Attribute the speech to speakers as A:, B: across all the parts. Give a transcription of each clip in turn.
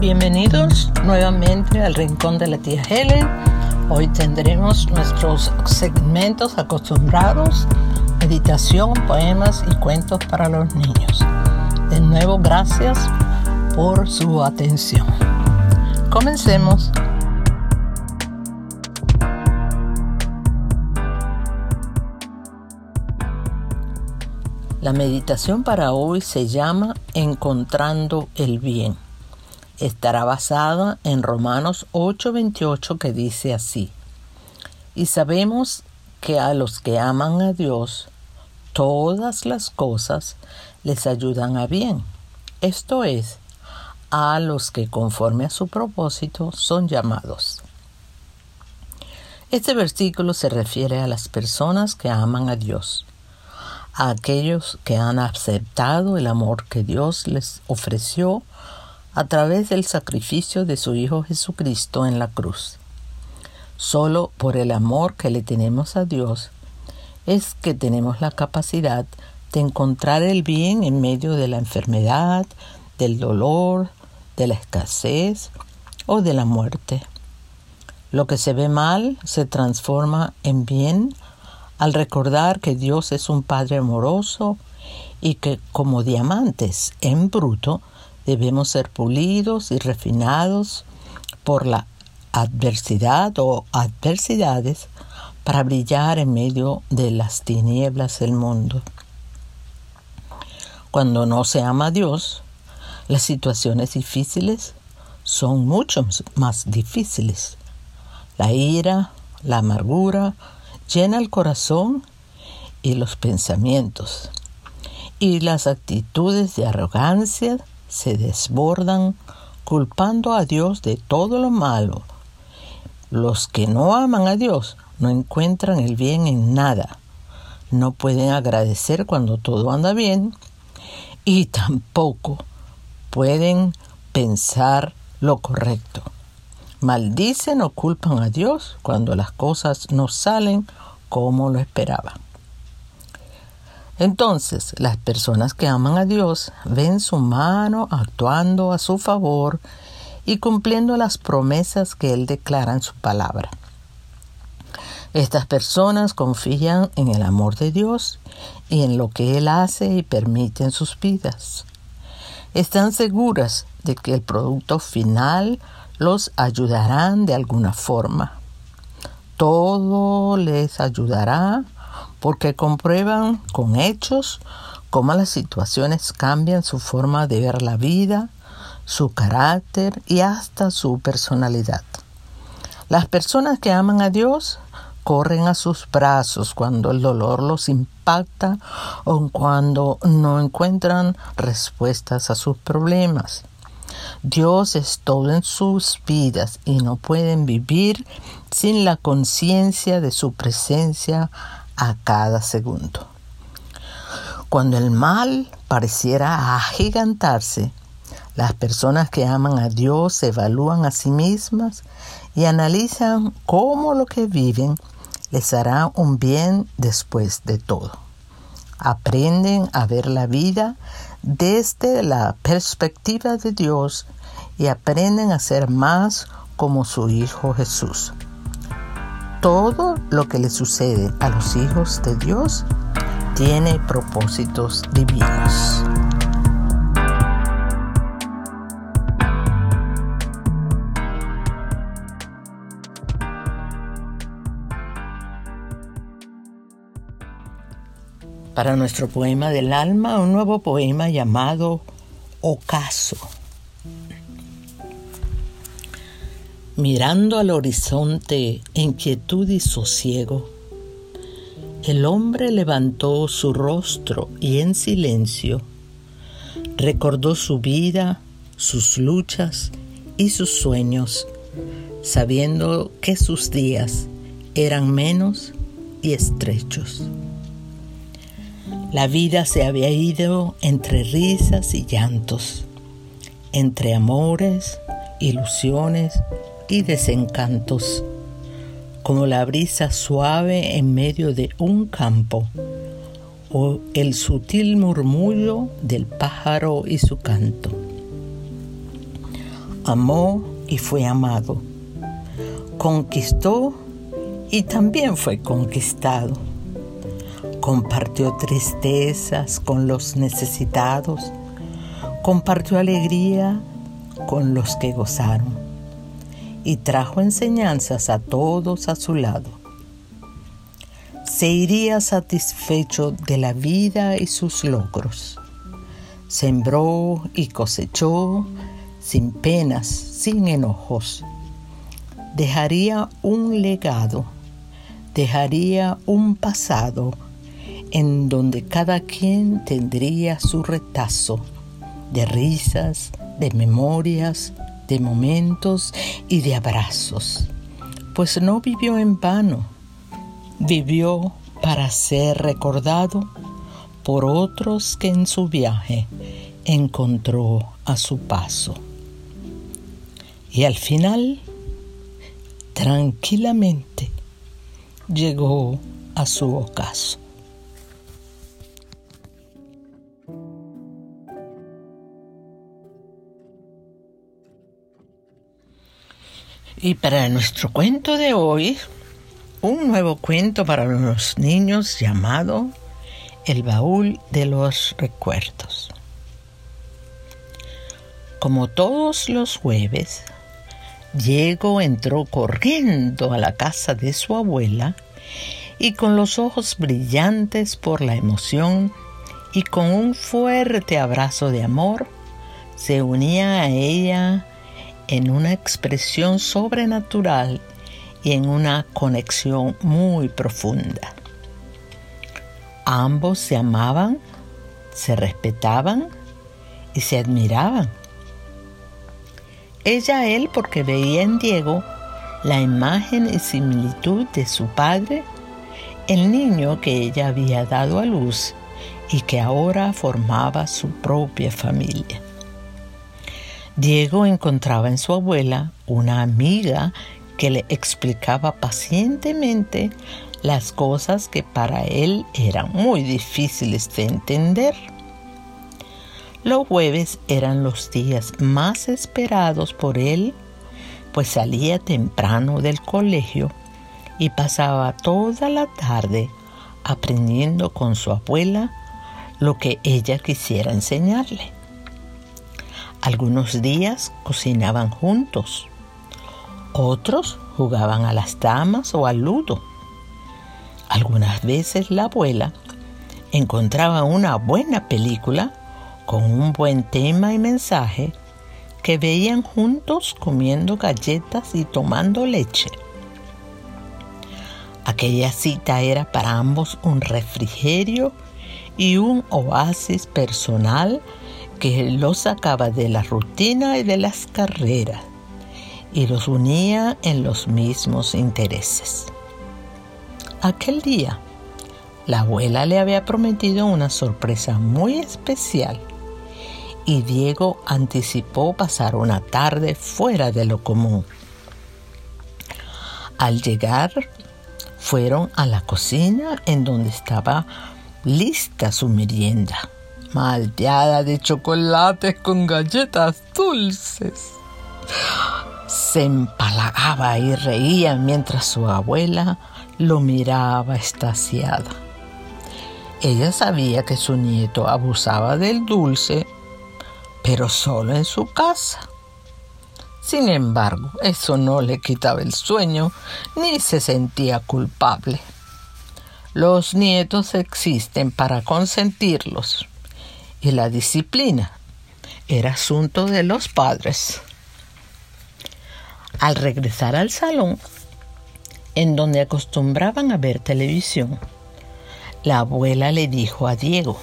A: Bienvenidos nuevamente al Rincón de la Tía Helen. Hoy tendremos nuestros segmentos acostumbrados, meditación, poemas y cuentos para los niños. De nuevo, gracias por su atención. Comencemos. La meditación para hoy se llama Encontrando el Bien. Estará basada en Romanos 8:28 que dice así. Y sabemos que a los que aman a Dios, todas las cosas les ayudan a bien. Esto es, a los que conforme a su propósito son llamados. Este versículo se refiere a las personas que aman a Dios a aquellos que han aceptado el amor que Dios les ofreció a través del sacrificio de su Hijo Jesucristo en la cruz. Solo por el amor que le tenemos a Dios es que tenemos la capacidad de encontrar el bien en medio de la enfermedad, del dolor, de la escasez o de la muerte. Lo que se ve mal se transforma en bien al recordar que Dios es un Padre amoroso y que como diamantes en bruto debemos ser pulidos y refinados por la adversidad o adversidades para brillar en medio de las tinieblas del mundo. Cuando no se ama a Dios, las situaciones difíciles son mucho más difíciles. La ira, la amargura, llena el corazón y los pensamientos, y las actitudes de arrogancia se desbordan culpando a Dios de todo lo malo. Los que no aman a Dios no encuentran el bien en nada, no pueden agradecer cuando todo anda bien y tampoco pueden pensar lo correcto. Maldicen o culpan a Dios cuando las cosas no salen como lo esperaban. Entonces, las personas que aman a Dios ven su mano actuando a su favor y cumpliendo las promesas que Él declara en su palabra. Estas personas confían en el amor de Dios y en lo que Él hace y permite en sus vidas. Están seguras de que el producto final los ayudarán de alguna forma. Todo les ayudará porque comprueban con hechos cómo las situaciones cambian su forma de ver la vida, su carácter y hasta su personalidad. Las personas que aman a Dios corren a sus brazos cuando el dolor los impacta o cuando no encuentran respuestas a sus problemas. Dios es todo en sus vidas y no pueden vivir sin la conciencia de su presencia a cada segundo. Cuando el mal pareciera agigantarse, las personas que aman a Dios evalúan a sí mismas y analizan cómo lo que viven les hará un bien después de todo. Aprenden a ver la vida desde la perspectiva de Dios y aprenden a ser más como su Hijo Jesús. Todo lo que le sucede a los hijos de Dios tiene propósitos divinos. para nuestro poema del alma, un nuevo poema llamado Ocaso. Mirando al horizonte en quietud y sosiego, el hombre levantó su rostro y en silencio recordó su vida, sus luchas y sus sueños, sabiendo que sus días eran menos y estrechos. La vida se había ido entre risas y llantos, entre amores, ilusiones y desencantos, como la brisa suave en medio de un campo o el sutil murmullo del pájaro y su canto. Amó y fue amado. Conquistó y también fue conquistado. Compartió tristezas con los necesitados. Compartió alegría con los que gozaron. Y trajo enseñanzas a todos a su lado. Se iría satisfecho de la vida y sus logros. Sembró y cosechó sin penas, sin enojos. Dejaría un legado dejaría un pasado en donde cada quien tendría su retazo de risas, de memorias, de momentos y de abrazos, pues no vivió en vano, vivió para ser recordado por otros que en su viaje encontró a su paso. Y al final, tranquilamente, llegó a su ocaso. Y para nuestro cuento de hoy, un nuevo cuento para los niños llamado El baúl de los recuerdos. Como todos los jueves, Diego entró corriendo a la casa de su abuela y con los ojos brillantes por la emoción y con un fuerte abrazo de amor, se unía a ella en una expresión sobrenatural y en una conexión muy profunda. Ambos se amaban, se respetaban y se admiraban. Ella él porque veía en Diego la imagen y similitud de su padre, el niño que ella había dado a luz y que ahora formaba su propia familia. Diego encontraba en su abuela una amiga que le explicaba pacientemente las cosas que para él eran muy difíciles de entender. Los jueves eran los días más esperados por él, pues salía temprano del colegio y pasaba toda la tarde aprendiendo con su abuela lo que ella quisiera enseñarle. Algunos días cocinaban juntos, otros jugaban a las damas o al ludo. Algunas veces la abuela encontraba una buena película con un buen tema y mensaje que veían juntos comiendo galletas y tomando leche. Aquella cita era para ambos un refrigerio y un oasis personal que los sacaba de la rutina y de las carreras y los unía en los mismos intereses. Aquel día, la abuela le había prometido una sorpresa muy especial y Diego anticipó pasar una tarde fuera de lo común. Al llegar, fueron a la cocina en donde estaba lista su merienda, malteada de chocolates con galletas dulces. Se empalagaba y reía mientras su abuela lo miraba estasiada. Ella sabía que su nieto abusaba del dulce pero solo en su casa. Sin embargo, eso no le quitaba el sueño ni se sentía culpable. Los nietos existen para consentirlos y la disciplina era asunto de los padres. Al regresar al salón, en donde acostumbraban a ver televisión, la abuela le dijo a Diego,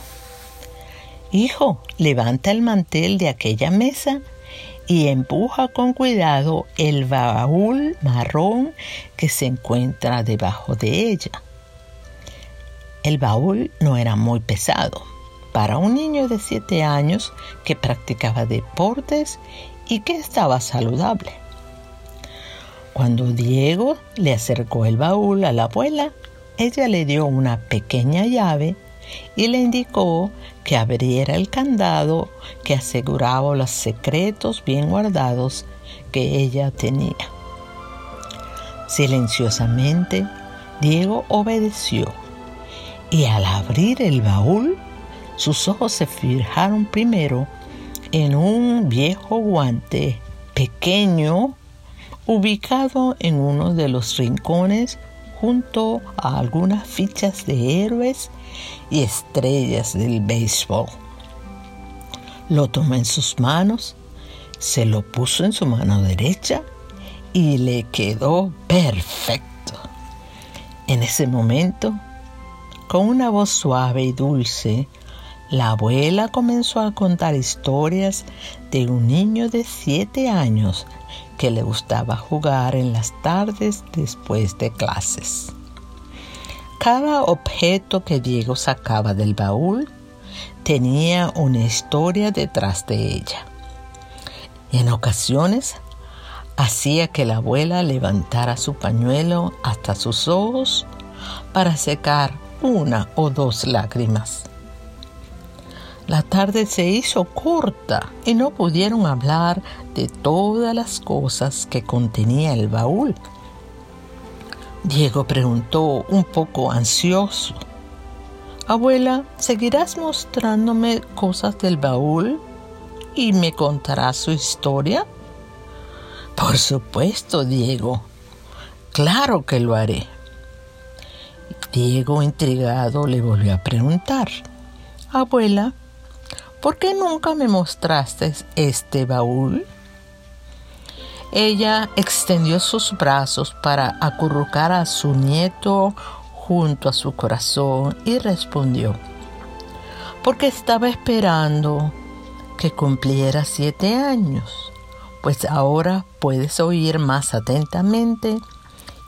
A: Hijo, levanta el mantel de aquella mesa y empuja con cuidado el baúl marrón que se encuentra debajo de ella. El baúl no era muy pesado para un niño de siete años que practicaba deportes y que estaba saludable. Cuando Diego le acercó el baúl a la abuela, ella le dio una pequeña llave y le indicó que abriera el candado que aseguraba los secretos bien guardados que ella tenía. Silenciosamente, Diego obedeció y al abrir el baúl, sus ojos se fijaron primero en un viejo guante pequeño ubicado en uno de los rincones junto a algunas fichas de héroes y estrellas del béisbol. Lo tomó en sus manos, se lo puso en su mano derecha y le quedó perfecto. En ese momento, con una voz suave y dulce, la abuela comenzó a contar historias de un niño de siete años que le gustaba jugar en las tardes después de clases. Cada objeto que Diego sacaba del baúl tenía una historia detrás de ella. En ocasiones hacía que la abuela levantara su pañuelo hasta sus ojos para secar una o dos lágrimas. La tarde se hizo corta y no pudieron hablar de todas las cosas que contenía el baúl. Diego preguntó un poco ansioso, Abuela, ¿seguirás mostrándome cosas del baúl y me contarás su historia? Por supuesto, Diego. Claro que lo haré. Diego, intrigado, le volvió a preguntar, Abuela, ¿por qué nunca me mostraste este baúl? Ella extendió sus brazos para acurrucar a su nieto junto a su corazón y respondió, porque estaba esperando que cumpliera siete años, pues ahora puedes oír más atentamente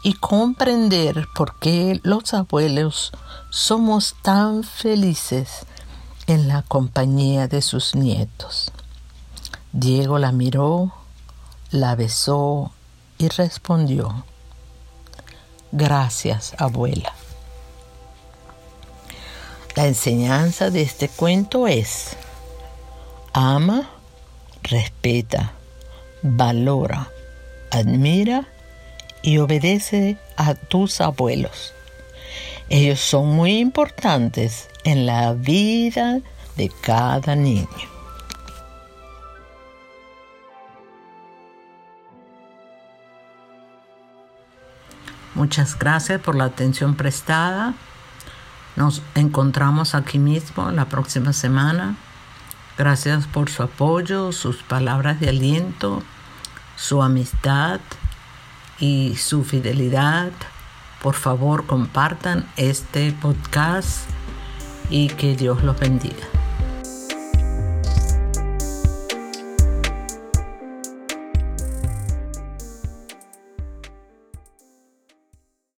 A: y comprender por qué los abuelos somos tan felices en la compañía de sus nietos. Diego la miró, la besó y respondió, Gracias, abuela. La enseñanza de este cuento es, ama, respeta, valora, admira y obedece a tus abuelos. Ellos son muy importantes en la vida de cada niño. Muchas gracias por la atención prestada. Nos encontramos aquí mismo la próxima semana. Gracias por su apoyo, sus palabras de aliento, su amistad y su fidelidad. Por favor, compartan este podcast y que Dios los bendiga.